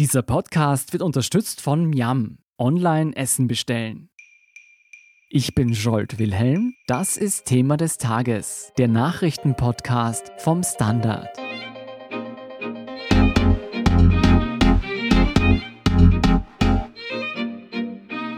Dieser Podcast wird unterstützt von Miam. Online Essen bestellen. Ich bin Jolt Wilhelm. Das ist Thema des Tages, der Nachrichtenpodcast vom Standard.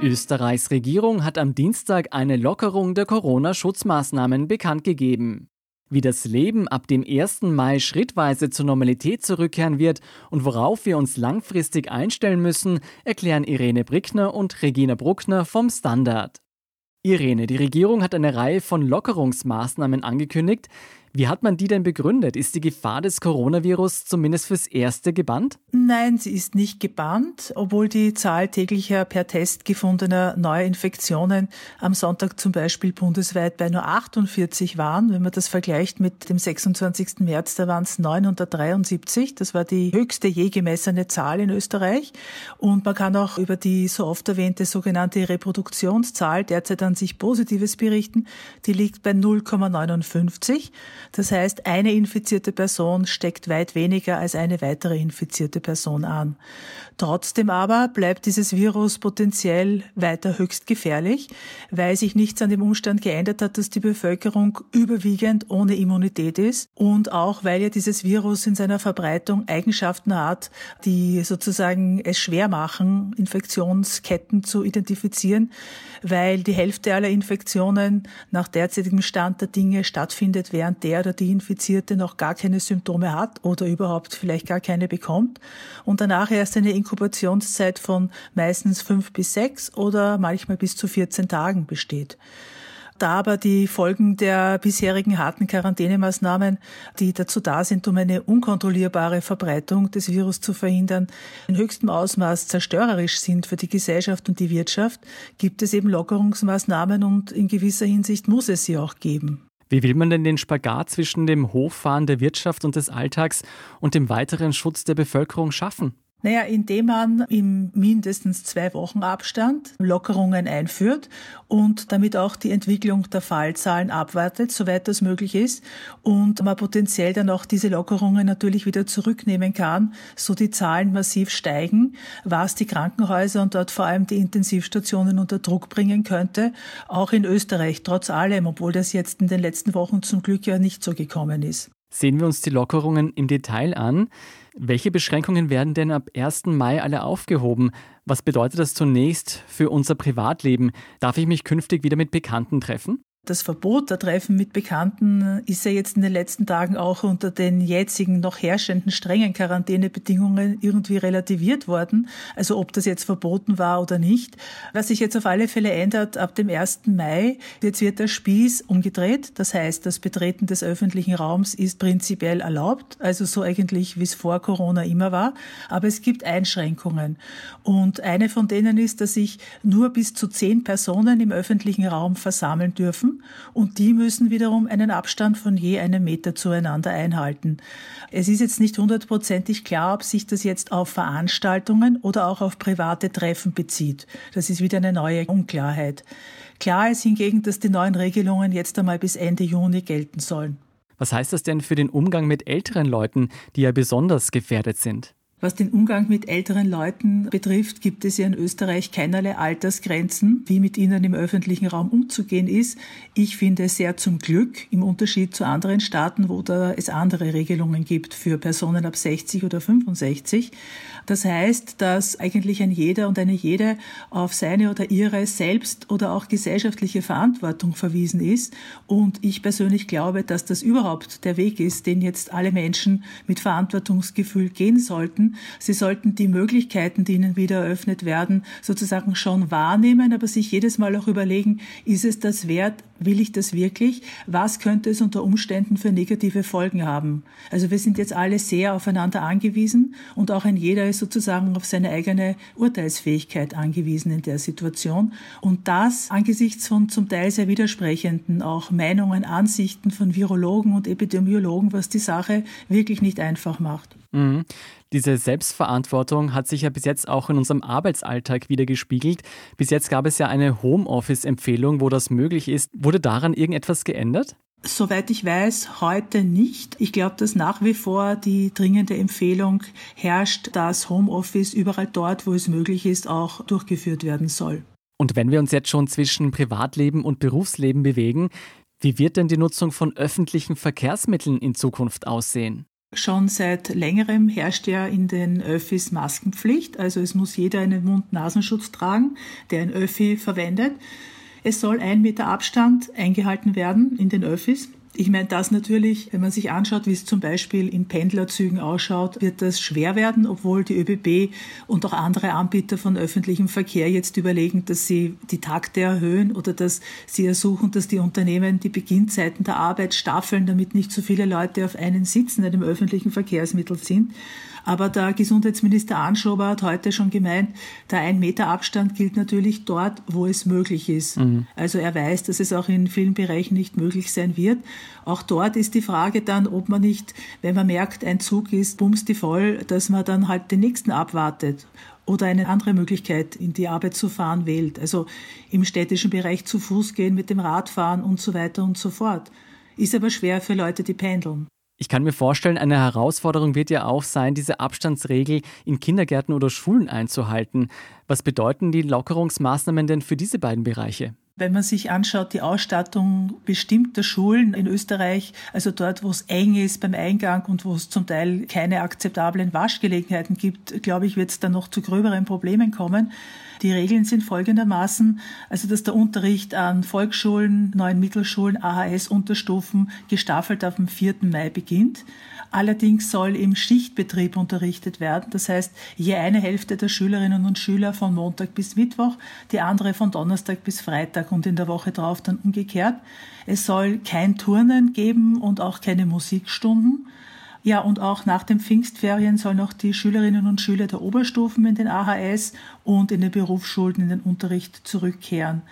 Österreichs Regierung hat am Dienstag eine Lockerung der Corona-Schutzmaßnahmen bekannt gegeben. Wie das Leben ab dem 1. Mai schrittweise zur Normalität zurückkehren wird und worauf wir uns langfristig einstellen müssen, erklären Irene Brickner und Regina Bruckner vom Standard. Irene, die Regierung hat eine Reihe von Lockerungsmaßnahmen angekündigt. Wie hat man die denn begründet? Ist die Gefahr des Coronavirus zumindest fürs Erste gebannt? Nein, sie ist nicht gebannt, obwohl die Zahl täglicher per Test gefundener Neuinfektionen am Sonntag zum Beispiel bundesweit bei nur 48 waren. Wenn man das vergleicht mit dem 26. März, da waren es 973. Das war die höchste je gemessene Zahl in Österreich. Und man kann auch über die so oft erwähnte sogenannte Reproduktionszahl derzeit an sich Positives berichten. Die liegt bei 0,59. Das heißt, eine infizierte Person steckt weit weniger als eine weitere infizierte Person an. Trotzdem aber bleibt dieses Virus potenziell weiter höchst gefährlich, weil sich nichts an dem Umstand geändert hat, dass die Bevölkerung überwiegend ohne Immunität ist und auch weil ja dieses Virus in seiner Verbreitung Eigenschaften hat, die sozusagen es schwer machen, Infektionsketten zu identifizieren, weil die Hälfte aller Infektionen nach derzeitigem Stand der Dinge stattfindet, während der oder die Infizierte noch gar keine Symptome hat oder überhaupt vielleicht gar keine bekommt und danach erst eine Inkubationszeit von meistens fünf bis sechs oder manchmal bis zu 14 Tagen besteht. Da aber die Folgen der bisherigen harten Quarantänemaßnahmen, die dazu da sind, um eine unkontrollierbare Verbreitung des Virus zu verhindern, in höchstem Ausmaß zerstörerisch sind für die Gesellschaft und die Wirtschaft, gibt es eben Lockerungsmaßnahmen und in gewisser Hinsicht muss es sie auch geben. Wie will man denn den Spagat zwischen dem Hochfahren der Wirtschaft und des Alltags und dem weiteren Schutz der Bevölkerung schaffen? Naja, indem man im mindestens zwei Wochen Abstand Lockerungen einführt und damit auch die Entwicklung der Fallzahlen abwartet, soweit das möglich ist, und man potenziell dann auch diese Lockerungen natürlich wieder zurücknehmen kann, so die Zahlen massiv steigen, was die Krankenhäuser und dort vor allem die Intensivstationen unter Druck bringen könnte, auch in Österreich, trotz allem, obwohl das jetzt in den letzten Wochen zum Glück ja nicht so gekommen ist. Sehen wir uns die Lockerungen im Detail an. Welche Beschränkungen werden denn ab 1. Mai alle aufgehoben? Was bedeutet das zunächst für unser Privatleben? Darf ich mich künftig wieder mit Bekannten treffen? Das Verbot der Treffen mit Bekannten ist ja jetzt in den letzten Tagen auch unter den jetzigen noch herrschenden strengen Quarantänebedingungen irgendwie relativiert worden. Also ob das jetzt verboten war oder nicht. Was sich jetzt auf alle Fälle ändert, ab dem 1. Mai, jetzt wird der Spieß umgedreht. Das heißt, das Betreten des öffentlichen Raums ist prinzipiell erlaubt. Also so eigentlich, wie es vor Corona immer war. Aber es gibt Einschränkungen. Und eine von denen ist, dass sich nur bis zu zehn Personen im öffentlichen Raum versammeln dürfen und die müssen wiederum einen Abstand von je einem Meter zueinander einhalten. Es ist jetzt nicht hundertprozentig klar, ob sich das jetzt auf Veranstaltungen oder auch auf private Treffen bezieht. Das ist wieder eine neue Unklarheit. Klar ist hingegen, dass die neuen Regelungen jetzt einmal bis Ende Juni gelten sollen. Was heißt das denn für den Umgang mit älteren Leuten, die ja besonders gefährdet sind? Was den Umgang mit älteren Leuten betrifft, gibt es ja in Österreich keinerlei Altersgrenzen, wie mit ihnen im öffentlichen Raum umzugehen ist. Ich finde sehr zum Glück, im Unterschied zu anderen Staaten, wo da es andere Regelungen gibt für Personen ab 60 oder 65. Das heißt, dass eigentlich ein jeder und eine jede auf seine oder ihre selbst oder auch gesellschaftliche Verantwortung verwiesen ist. Und ich persönlich glaube, dass das überhaupt der Weg ist, den jetzt alle Menschen mit Verantwortungsgefühl gehen sollten Sie sollten die Möglichkeiten, die ihnen wieder eröffnet werden, sozusagen schon wahrnehmen, aber sich jedes Mal auch überlegen, ist es das wert, will ich das wirklich? Was könnte es unter Umständen für negative Folgen haben? Also wir sind jetzt alle sehr aufeinander angewiesen und auch ein jeder ist sozusagen auf seine eigene Urteilsfähigkeit angewiesen in der Situation. Und das angesichts von zum Teil sehr widersprechenden auch Meinungen, Ansichten von Virologen und Epidemiologen, was die Sache wirklich nicht einfach macht. Mhm. Diese Selbstverantwortung hat sich ja bis jetzt auch in unserem Arbeitsalltag wieder gespiegelt. Bis jetzt gab es ja eine Homeoffice-Empfehlung, wo das möglich ist. Wurde daran irgendetwas geändert? Soweit ich weiß, heute nicht. Ich glaube, dass nach wie vor die dringende Empfehlung herrscht, dass Homeoffice überall dort, wo es möglich ist, auch durchgeführt werden soll. Und wenn wir uns jetzt schon zwischen Privatleben und Berufsleben bewegen, wie wird denn die Nutzung von öffentlichen Verkehrsmitteln in Zukunft aussehen? Schon seit längerem herrscht ja in den Öffis Maskenpflicht. Also es muss jeder einen Mund-Nasenschutz tragen, der ein Öffi verwendet. Es soll ein Meter Abstand eingehalten werden in den Öffis. Ich meine, das natürlich, wenn man sich anschaut, wie es zum Beispiel in Pendlerzügen ausschaut, wird das schwer werden, obwohl die ÖBB und auch andere Anbieter von öffentlichem Verkehr jetzt überlegen, dass sie die Takte erhöhen oder dass sie ersuchen, dass die Unternehmen die Beginnzeiten der Arbeit staffeln, damit nicht so viele Leute auf einen Sitz in einem öffentlichen Verkehrsmittel sind. Aber der Gesundheitsminister Anschober hat heute schon gemeint, der ein Meter Abstand gilt natürlich dort, wo es möglich ist. Mhm. Also er weiß, dass es auch in vielen Bereichen nicht möglich sein wird. Auch dort ist die Frage dann, ob man nicht, wenn man merkt, ein Zug ist bumsti voll, dass man dann halt den nächsten abwartet oder eine andere Möglichkeit, in die Arbeit zu fahren, wählt. Also im städtischen Bereich zu Fuß gehen, mit dem Rad fahren und so weiter und so fort. Ist aber schwer für Leute, die pendeln. Ich kann mir vorstellen, eine Herausforderung wird ja auch sein, diese Abstandsregel in Kindergärten oder Schulen einzuhalten. Was bedeuten die Lockerungsmaßnahmen denn für diese beiden Bereiche? Wenn man sich anschaut, die Ausstattung bestimmter Schulen in Österreich, also dort, wo es eng ist beim Eingang und wo es zum Teil keine akzeptablen Waschgelegenheiten gibt, glaube ich, wird es dann noch zu gröberen Problemen kommen. Die Regeln sind folgendermaßen, also dass der Unterricht an Volksschulen, neuen Mittelschulen, AHS-Unterstufen gestaffelt auf dem 4. Mai beginnt. Allerdings soll im Schichtbetrieb unterrichtet werden. Das heißt, je eine Hälfte der Schülerinnen und Schüler von Montag bis Mittwoch, die andere von Donnerstag bis Freitag und in der Woche drauf dann umgekehrt. Es soll kein Turnen geben und auch keine Musikstunden. Ja, und auch nach den Pfingstferien sollen auch die Schülerinnen und Schüler der Oberstufen in den AHS und in den Berufsschulen in den Unterricht zurückkehren.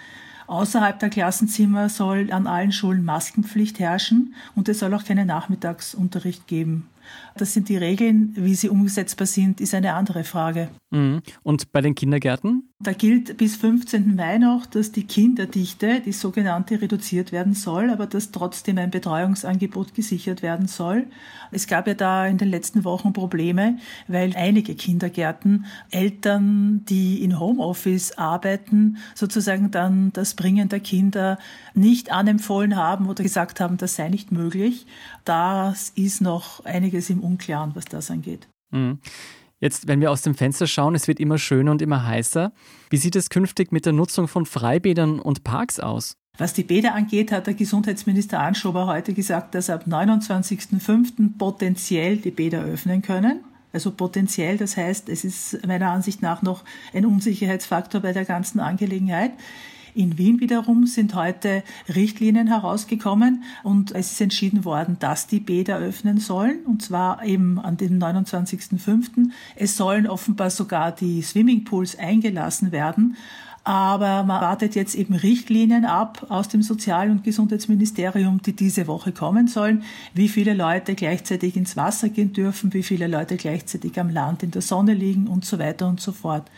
Außerhalb der Klassenzimmer soll an allen Schulen Maskenpflicht herrschen und es soll auch keinen Nachmittagsunterricht geben. Das sind die Regeln. Wie sie umsetzbar sind, ist eine andere Frage. Mhm. Und bei den Kindergärten? Da gilt bis 15. Mai noch, dass die Kinderdichte, die sogenannte, reduziert werden soll, aber dass trotzdem ein Betreuungsangebot gesichert werden soll. Es gab ja da in den letzten Wochen Probleme, weil einige Kindergärten Eltern, die in Homeoffice arbeiten, sozusagen dann das Bringen der Kinder nicht anempfohlen haben oder gesagt haben, das sei nicht möglich. Das ist noch einiges im Unklaren, was das angeht. Mhm. Jetzt, wenn wir aus dem Fenster schauen, es wird immer schöner und immer heißer. Wie sieht es künftig mit der Nutzung von Freibädern und Parks aus? Was die Bäder angeht, hat der Gesundheitsminister Anschober heute gesagt, dass ab 29.05. potenziell die Bäder öffnen können. Also potenziell, das heißt, es ist meiner Ansicht nach noch ein Unsicherheitsfaktor bei der ganzen Angelegenheit. In Wien wiederum sind heute Richtlinien herausgekommen und es ist entschieden worden, dass die Bäder öffnen sollen und zwar eben an den 29.05. Es sollen offenbar sogar die Swimmingpools eingelassen werden. Aber man wartet jetzt eben Richtlinien ab aus dem Sozial- und Gesundheitsministerium, die diese Woche kommen sollen, wie viele Leute gleichzeitig ins Wasser gehen dürfen, wie viele Leute gleichzeitig am Land in der Sonne liegen und so weiter und so fort.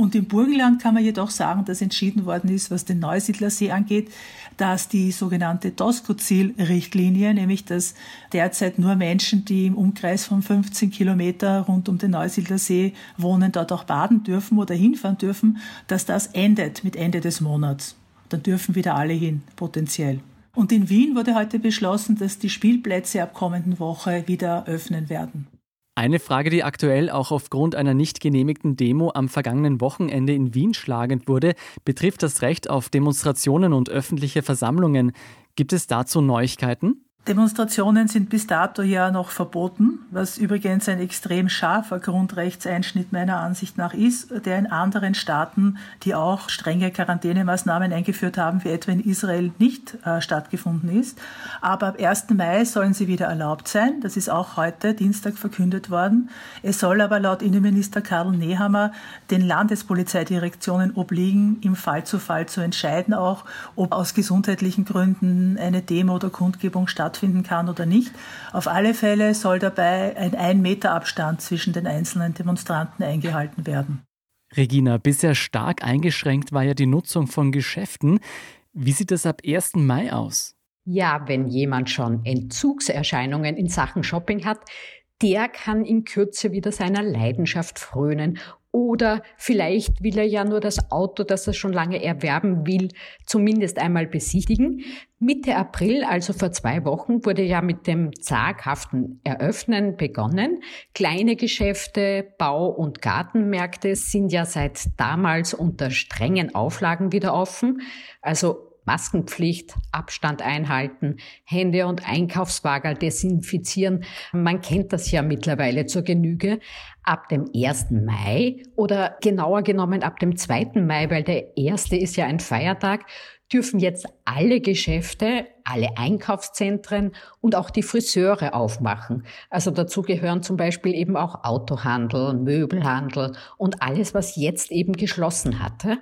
Und im Burgenland kann man jedoch sagen, dass entschieden worden ist, was den Neusiedlersee angeht, dass die sogenannte Tosco-Ziel-Richtlinie, nämlich dass derzeit nur Menschen, die im Umkreis von 15 Kilometer rund um den Neusiedlersee wohnen, dort auch baden dürfen oder hinfahren dürfen, dass das endet mit Ende des Monats. Dann dürfen wieder alle hin, potenziell. Und in Wien wurde heute beschlossen, dass die Spielplätze ab kommenden Woche wieder öffnen werden. Eine Frage, die aktuell auch aufgrund einer nicht genehmigten Demo am vergangenen Wochenende in Wien schlagend wurde, betrifft das Recht auf Demonstrationen und öffentliche Versammlungen. Gibt es dazu Neuigkeiten? Demonstrationen sind bis dato ja noch verboten, was übrigens ein extrem scharfer Grundrechtseinschnitt meiner Ansicht nach ist, der in anderen Staaten, die auch strenge Quarantänemaßnahmen eingeführt haben, wie etwa in Israel, nicht äh, stattgefunden ist. Aber ab 1. Mai sollen sie wieder erlaubt sein. Das ist auch heute, Dienstag, verkündet worden. Es soll aber laut Innenminister Karl Nehammer den Landespolizeidirektionen obliegen, im Fall zu Fall zu entscheiden, auch ob aus gesundheitlichen Gründen eine Demo oder Kundgebung stattfindet stattfinden kann oder nicht. Auf alle Fälle soll dabei ein ein Meter Abstand zwischen den einzelnen Demonstranten eingehalten werden. Regina, bisher stark eingeschränkt war ja die Nutzung von Geschäften. Wie sieht es ab 1. Mai aus? Ja, wenn jemand schon Entzugserscheinungen in Sachen Shopping hat, der kann in Kürze wieder seiner Leidenschaft frönen oder vielleicht will er ja nur das Auto, das er schon lange erwerben will, zumindest einmal besichtigen. Mitte April, also vor zwei Wochen, wurde ja mit dem zaghaften Eröffnen begonnen. Kleine Geschäfte, Bau- und Gartenmärkte sind ja seit damals unter strengen Auflagen wieder offen. Also Maskenpflicht, Abstand einhalten, Hände und Einkaufswagen desinfizieren. Man kennt das ja mittlerweile zur Genüge. Ab dem 1. Mai oder genauer genommen ab dem 2. Mai, weil der 1. ist ja ein Feiertag, dürfen jetzt alle Geschäfte, alle Einkaufszentren und auch die Friseure aufmachen. Also dazu gehören zum Beispiel eben auch Autohandel, Möbelhandel und alles, was jetzt eben geschlossen hatte.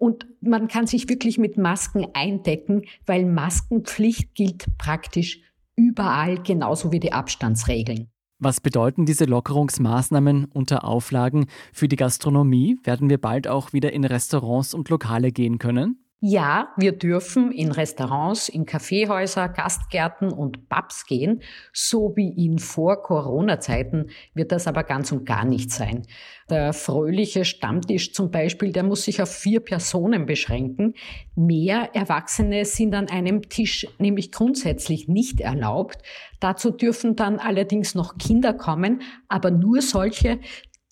Und man kann sich wirklich mit Masken eindecken, weil Maskenpflicht gilt praktisch überall, genauso wie die Abstandsregeln. Was bedeuten diese Lockerungsmaßnahmen unter Auflagen für die Gastronomie? Werden wir bald auch wieder in Restaurants und Lokale gehen können? Ja, wir dürfen in Restaurants, in Kaffeehäuser, Gastgärten und Pubs gehen. So wie in vor Corona-Zeiten wird das aber ganz und gar nicht sein. Der fröhliche Stammtisch zum Beispiel, der muss sich auf vier Personen beschränken. Mehr Erwachsene sind an einem Tisch nämlich grundsätzlich nicht erlaubt. Dazu dürfen dann allerdings noch Kinder kommen, aber nur solche,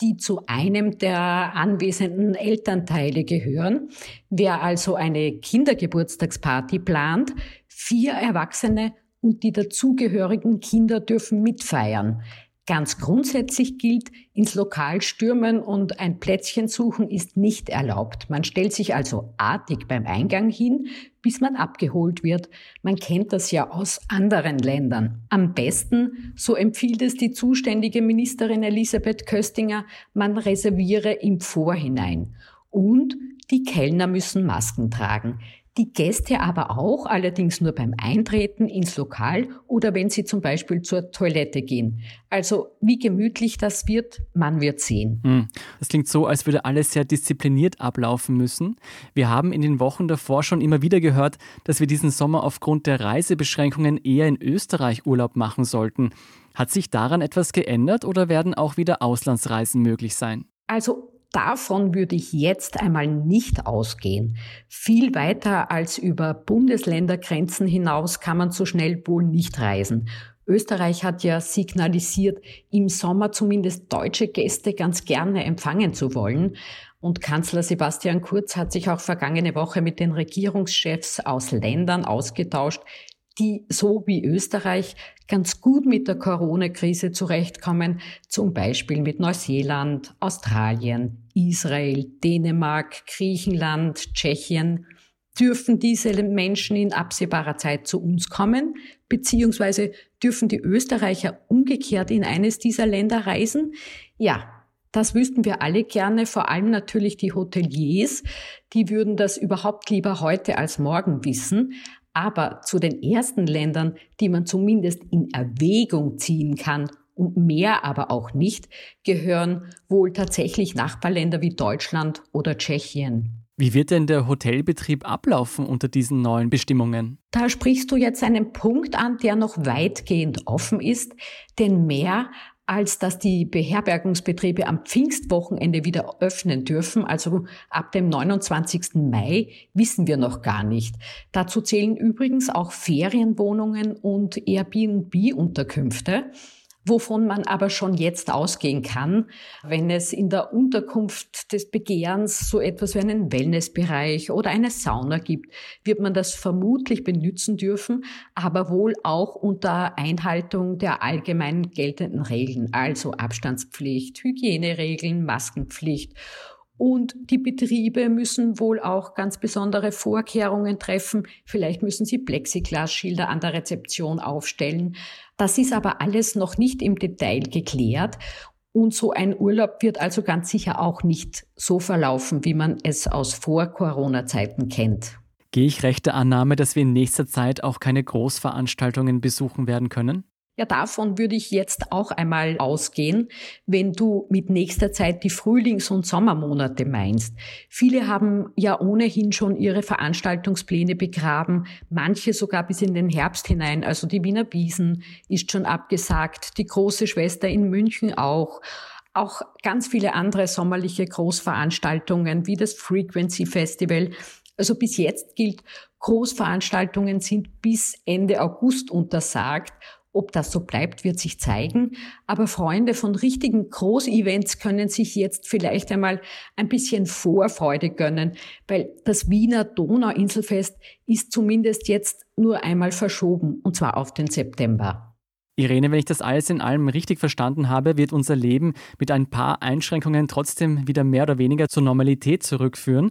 die zu einem der anwesenden Elternteile gehören. Wer also eine Kindergeburtstagsparty plant, vier Erwachsene und die dazugehörigen Kinder dürfen mitfeiern. Ganz grundsätzlich gilt, ins Lokal stürmen und ein Plätzchen suchen ist nicht erlaubt. Man stellt sich also artig beim Eingang hin, bis man abgeholt wird. Man kennt das ja aus anderen Ländern. Am besten, so empfiehlt es die zuständige Ministerin Elisabeth Köstinger, man reserviere im Vorhinein. Und die Kellner müssen Masken tragen die Gäste aber auch, allerdings nur beim Eintreten ins Lokal oder wenn sie zum Beispiel zur Toilette gehen. Also wie gemütlich das wird, man wird sehen. Hm. Das klingt so, als würde alles sehr diszipliniert ablaufen müssen. Wir haben in den Wochen davor schon immer wieder gehört, dass wir diesen Sommer aufgrund der Reisebeschränkungen eher in Österreich Urlaub machen sollten. Hat sich daran etwas geändert oder werden auch wieder Auslandsreisen möglich sein? Also Davon würde ich jetzt einmal nicht ausgehen. Viel weiter als über Bundesländergrenzen hinaus kann man so schnell wohl nicht reisen. Österreich hat ja signalisiert, im Sommer zumindest deutsche Gäste ganz gerne empfangen zu wollen. Und Kanzler Sebastian Kurz hat sich auch vergangene Woche mit den Regierungschefs aus Ländern ausgetauscht, die so wie Österreich ganz gut mit der Corona-Krise zurechtkommen, zum Beispiel mit Neuseeland, Australien, Israel, Dänemark, Griechenland, Tschechien. Dürfen diese Menschen in absehbarer Zeit zu uns kommen, beziehungsweise dürfen die Österreicher umgekehrt in eines dieser Länder reisen? Ja, das wüssten wir alle gerne, vor allem natürlich die Hoteliers. Die würden das überhaupt lieber heute als morgen wissen. Aber zu den ersten Ländern, die man zumindest in Erwägung ziehen kann und mehr aber auch nicht, gehören wohl tatsächlich Nachbarländer wie Deutschland oder Tschechien. Wie wird denn der Hotelbetrieb ablaufen unter diesen neuen Bestimmungen? Da sprichst du jetzt einen Punkt an, der noch weitgehend offen ist, denn mehr als dass die Beherbergungsbetriebe am Pfingstwochenende wieder öffnen dürfen, also ab dem 29. Mai, wissen wir noch gar nicht. Dazu zählen übrigens auch Ferienwohnungen und Airbnb-Unterkünfte wovon man aber schon jetzt ausgehen kann, wenn es in der Unterkunft des Begehrens so etwas wie einen Wellnessbereich oder eine Sauna gibt, wird man das vermutlich benutzen dürfen, aber wohl auch unter Einhaltung der allgemein geltenden Regeln, also Abstandspflicht, Hygieneregeln, Maskenpflicht und die Betriebe müssen wohl auch ganz besondere Vorkehrungen treffen. Vielleicht müssen sie Plexiglasschilder an der Rezeption aufstellen. Das ist aber alles noch nicht im Detail geklärt. Und so ein Urlaub wird also ganz sicher auch nicht so verlaufen, wie man es aus Vor-Corona-Zeiten kennt. Gehe ich recht der Annahme, dass wir in nächster Zeit auch keine Großveranstaltungen besuchen werden können? Ja, davon würde ich jetzt auch einmal ausgehen, wenn du mit nächster Zeit die Frühlings- und Sommermonate meinst. Viele haben ja ohnehin schon ihre Veranstaltungspläne begraben, manche sogar bis in den Herbst hinein. Also die Wiener Wiesen ist schon abgesagt, die große Schwester in München auch auch ganz viele andere sommerliche Großveranstaltungen wie das Frequency Festival. Also bis jetzt gilt, Großveranstaltungen sind bis Ende August untersagt ob das so bleibt, wird sich zeigen. Aber Freunde von richtigen Großevents können sich jetzt vielleicht einmal ein bisschen Vorfreude gönnen, weil das Wiener Donauinselfest ist zumindest jetzt nur einmal verschoben, und zwar auf den September. Irene, wenn ich das alles in allem richtig verstanden habe, wird unser Leben mit ein paar Einschränkungen trotzdem wieder mehr oder weniger zur Normalität zurückführen.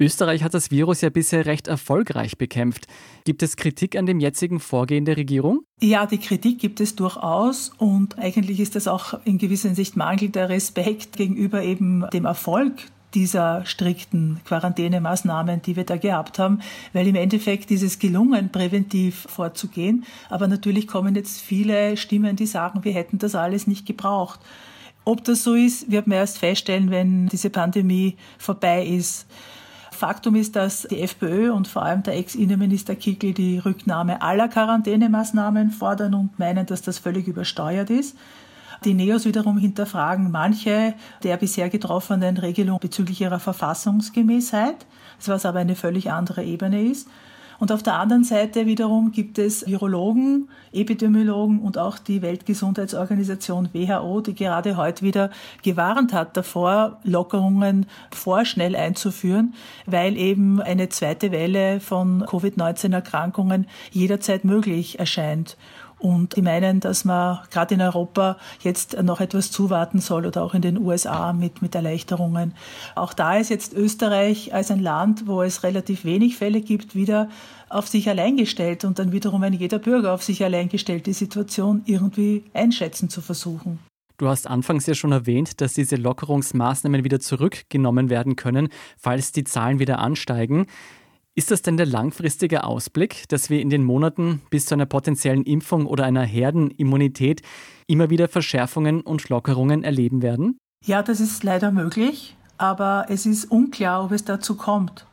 Österreich hat das Virus ja bisher recht erfolgreich bekämpft. Gibt es Kritik an dem jetzigen Vorgehen der Regierung? Ja, die Kritik gibt es durchaus und eigentlich ist das auch in gewisser Sicht mangelnder Respekt gegenüber eben dem Erfolg dieser strikten Quarantänemaßnahmen, die wir da gehabt haben, weil im Endeffekt ist es gelungen, präventiv vorzugehen. Aber natürlich kommen jetzt viele Stimmen, die sagen, wir hätten das alles nicht gebraucht. Ob das so ist, wird man erst feststellen, wenn diese Pandemie vorbei ist. Faktum ist, dass die FPÖ und vor allem der Ex-Innenminister Kickl die Rücknahme aller Quarantänemaßnahmen fordern und meinen, dass das völlig übersteuert ist. Die Neos wiederum hinterfragen manche der bisher getroffenen Regelungen bezüglich ihrer Verfassungsgemäßheit, was aber eine völlig andere Ebene ist. Und auf der anderen Seite wiederum gibt es Virologen, Epidemiologen und auch die Weltgesundheitsorganisation WHO, die gerade heute wieder gewarnt hat davor, Lockerungen vorschnell einzuführen, weil eben eine zweite Welle von Covid-19-Erkrankungen jederzeit möglich erscheint. Und die meinen, dass man gerade in Europa jetzt noch etwas zuwarten soll oder auch in den USA mit, mit Erleichterungen. Auch da ist jetzt Österreich als ein Land, wo es relativ wenig Fälle gibt, wieder auf sich allein gestellt und dann wiederum ein jeder Bürger auf sich allein gestellt, die Situation irgendwie einschätzen zu versuchen. Du hast anfangs ja schon erwähnt, dass diese Lockerungsmaßnahmen wieder zurückgenommen werden können, falls die Zahlen wieder ansteigen. Ist das denn der langfristige Ausblick, dass wir in den Monaten bis zu einer potenziellen Impfung oder einer Herdenimmunität immer wieder Verschärfungen und Lockerungen erleben werden? Ja, das ist leider möglich, aber es ist unklar, ob es dazu kommt.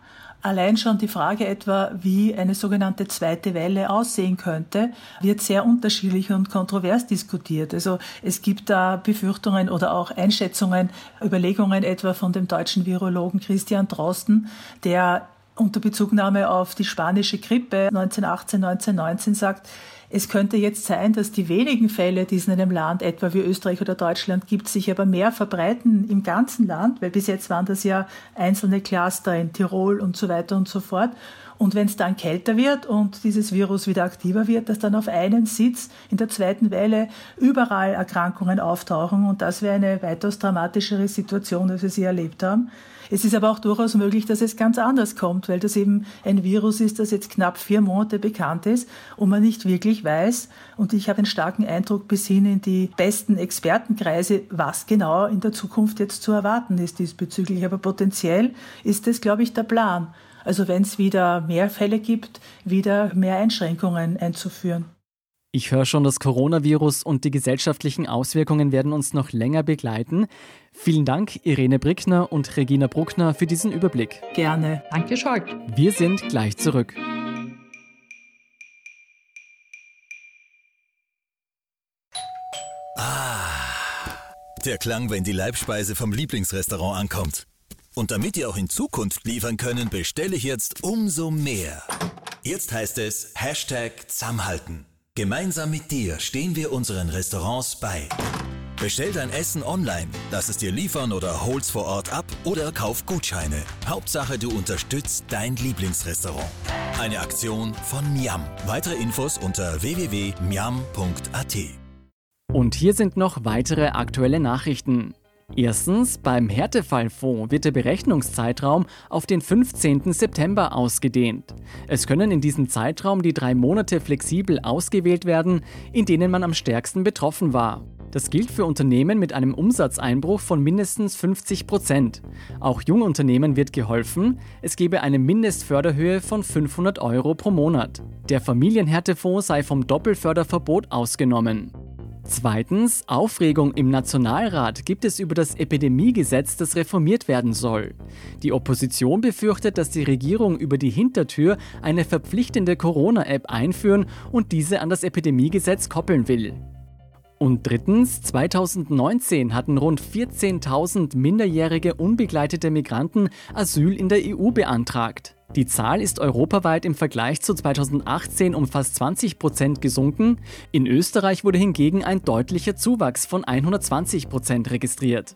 Allein schon die Frage etwa, wie eine sogenannte zweite Welle aussehen könnte, wird sehr unterschiedlich und kontrovers diskutiert. Also es gibt da Befürchtungen oder auch Einschätzungen, Überlegungen etwa von dem deutschen Virologen Christian Drosten, der unter Bezugnahme auf die spanische Grippe 1918, 1919 sagt, es könnte jetzt sein, dass die wenigen Fälle, die es in einem Land etwa wie Österreich oder Deutschland gibt, sich aber mehr verbreiten im ganzen Land, weil bis jetzt waren das ja einzelne Cluster in Tirol und so weiter und so fort. Und wenn es dann kälter wird und dieses Virus wieder aktiver wird, dass dann auf einen Sitz in der zweiten Welle überall Erkrankungen auftauchen. Und das wäre eine weitaus dramatischere Situation, als wir sie erlebt haben. Es ist aber auch durchaus möglich, dass es ganz anders kommt, weil das eben ein Virus ist, das jetzt knapp vier Monate bekannt ist und man nicht wirklich weiß. Und ich habe einen starken Eindruck bis hin in die besten Expertenkreise, was genau in der Zukunft jetzt zu erwarten ist diesbezüglich. Aber potenziell ist es, glaube ich, der Plan. Also wenn es wieder mehr Fälle gibt, wieder mehr Einschränkungen einzuführen. Ich höre schon, das Coronavirus und die gesellschaftlichen Auswirkungen werden uns noch länger begleiten. Vielen Dank, Irene Brickner und Regina Bruckner, für diesen Überblick. Gerne. Danke, Scholz. Wir sind gleich zurück. Ah, der Klang, wenn die Leibspeise vom Lieblingsrestaurant ankommt. Und damit ihr auch in Zukunft liefern können, bestelle ich jetzt umso mehr. Jetzt heißt es Hashtag Zusammenhalten. Gemeinsam mit dir stehen wir unseren Restaurants bei. Bestell dein Essen online, lass es dir liefern oder hol's vor Ort ab oder kauf Gutscheine. Hauptsache, du unterstützt dein Lieblingsrestaurant. Eine Aktion von Miam. Weitere Infos unter www.miam.at. Und hier sind noch weitere aktuelle Nachrichten. Erstens, beim Härtefallfonds wird der Berechnungszeitraum auf den 15. September ausgedehnt. Es können in diesem Zeitraum die drei Monate flexibel ausgewählt werden, in denen man am stärksten betroffen war. Das gilt für Unternehmen mit einem Umsatzeinbruch von mindestens 50 Prozent. Auch Jungunternehmen wird geholfen. Es gebe eine Mindestförderhöhe von 500 Euro pro Monat. Der Familienhärtefonds sei vom Doppelförderverbot ausgenommen. Zweitens, Aufregung im Nationalrat gibt es über das Epidemiegesetz, das reformiert werden soll. Die Opposition befürchtet, dass die Regierung über die Hintertür eine verpflichtende Corona-App einführen und diese an das Epidemiegesetz koppeln will. Und drittens, 2019 hatten rund 14.000 minderjährige unbegleitete Migranten Asyl in der EU beantragt. Die Zahl ist europaweit im Vergleich zu 2018 um fast 20 Prozent gesunken. In Österreich wurde hingegen ein deutlicher Zuwachs von 120 Prozent registriert.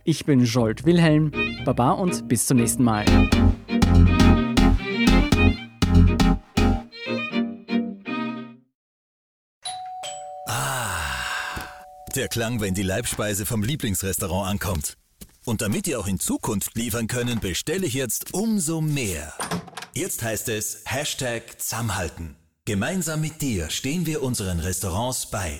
Ich bin Jolt Wilhelm. Baba und bis zum nächsten Mal. Ah, der Klang, wenn die Leibspeise vom Lieblingsrestaurant ankommt. Und damit ihr auch in Zukunft liefern können, bestelle ich jetzt umso mehr. Jetzt heißt es Hashtag Zusammenhalten. Gemeinsam mit dir stehen wir unseren Restaurants bei.